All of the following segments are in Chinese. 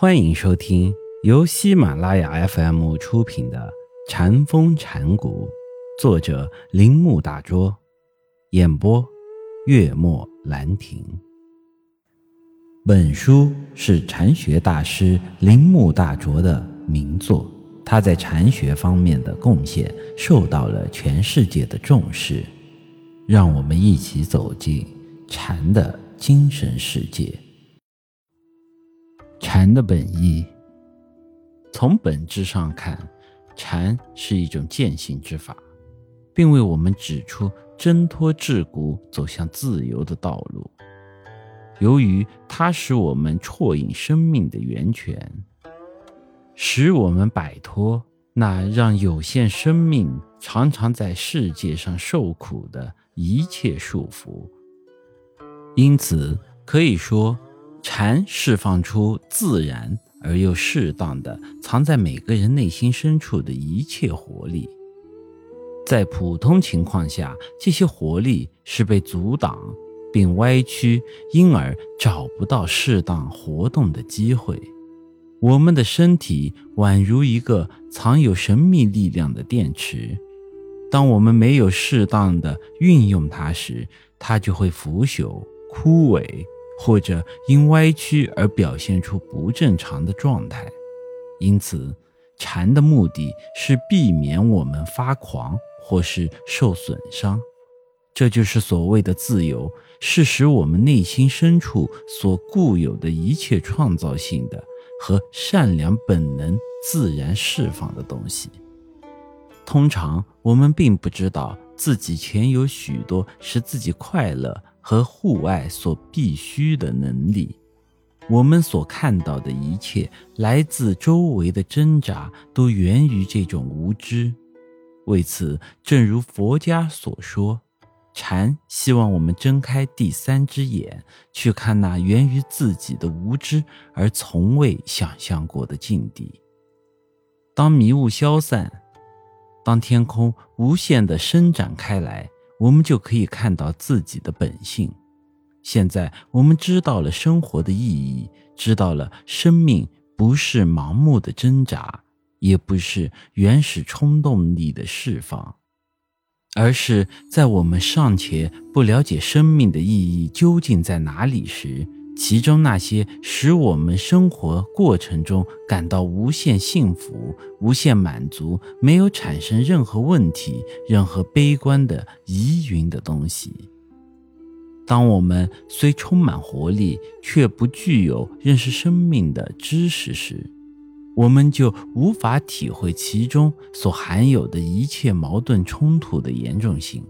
欢迎收听由喜马拉雅 FM 出品的《禅风禅谷，作者铃木大拙，演播月末兰亭。本书是禅学大师铃木大拙的名作，他在禅学方面的贡献受到了全世界的重视。让我们一起走进禅的精神世界。禅的本意，从本质上看，禅是一种践行之法，并为我们指出挣脱桎梏、走向自由的道路。由于它使我们啜饮生命的源泉，使我们摆脱那让有限生命常常在世界上受苦的一切束缚，因此可以说。禅释放出自然而又适当的藏在每个人内心深处的一切活力，在普通情况下，这些活力是被阻挡并歪曲，因而找不到适当活动的机会。我们的身体宛如一个藏有神秘力量的电池，当我们没有适当的运用它时，它就会腐朽、枯萎。或者因歪曲而表现出不正常的状态，因此，禅的目的是避免我们发狂或是受损伤。这就是所谓的自由，是使我们内心深处所固有的一切创造性的和善良本能自然释放的东西。通常，我们并不知道自己潜有许多使自己快乐。和户外所必须的能力，我们所看到的一切来自周围的挣扎，都源于这种无知。为此，正如佛家所说，禅希望我们睁开第三只眼，去看那源于自己的无知而从未想象过的境地。当迷雾消散，当天空无限的伸展开来。我们就可以看到自己的本性。现在我们知道了生活的意义，知道了生命不是盲目的挣扎，也不是原始冲动力的释放，而是在我们尚且不了解生命的意义究竟在哪里时。其中那些使我们生活过程中感到无限幸福、无限满足、没有产生任何问题、任何悲观的疑云的东西，当我们虽充满活力，却不具有认识生命的知识时，我们就无法体会其中所含有的一切矛盾冲突的严重性。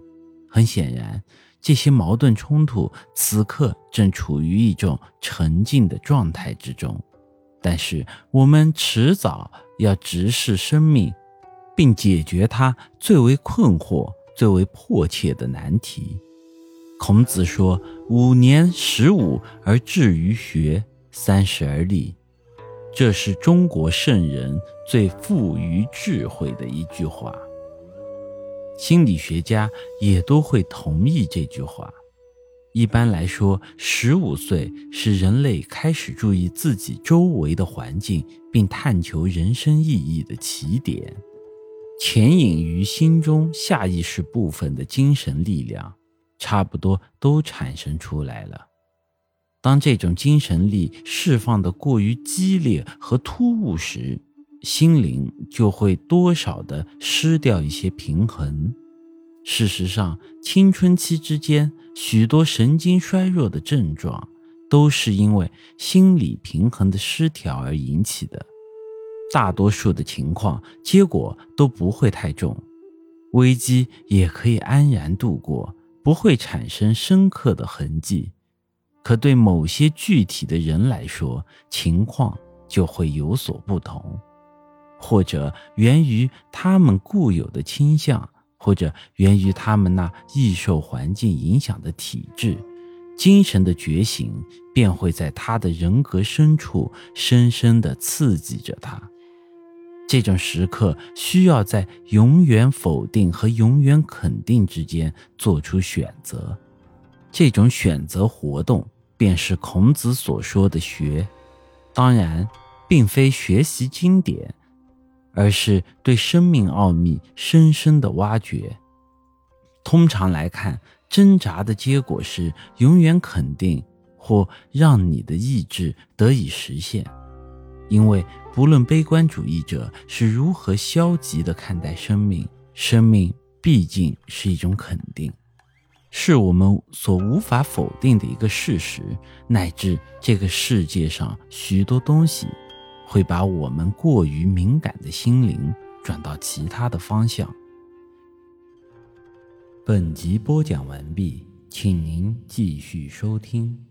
很显然。这些矛盾冲突此刻正处于一种沉静的状态之中，但是我们迟早要直视生命，并解决它最为困惑、最为迫切的难题。孔子说：“五年十五而志于学，三十而立。”这是中国圣人最富于智慧的一句话。心理学家也都会同意这句话。一般来说，十五岁是人类开始注意自己周围的环境，并探求人生意义的起点。潜隐于心中下意识部分的精神力量，差不多都产生出来了。当这种精神力释放的过于激烈和突兀时，心灵就会多少的失掉一些平衡。事实上，青春期之间许多神经衰弱的症状，都是因为心理平衡的失调而引起的。大多数的情况，结果都不会太重，危机也可以安然度过，不会产生深刻的痕迹。可对某些具体的人来说，情况就会有所不同。或者源于他们固有的倾向，或者源于他们那易受环境影响的体质，精神的觉醒便会在他的人格深处深深地刺激着他。这种时刻需要在永远否定和永远肯定之间做出选择，这种选择活动便是孔子所说的学。当然。并非学习经典，而是对生命奥秘深深的挖掘。通常来看，挣扎的结果是永远肯定或让你的意志得以实现，因为不论悲观主义者是如何消极的看待生命，生命毕竟是一种肯定。是我们所无法否定的一个事实，乃至这个世界上许多东西会把我们过于敏感的心灵转到其他的方向。本集播讲完毕，请您继续收听。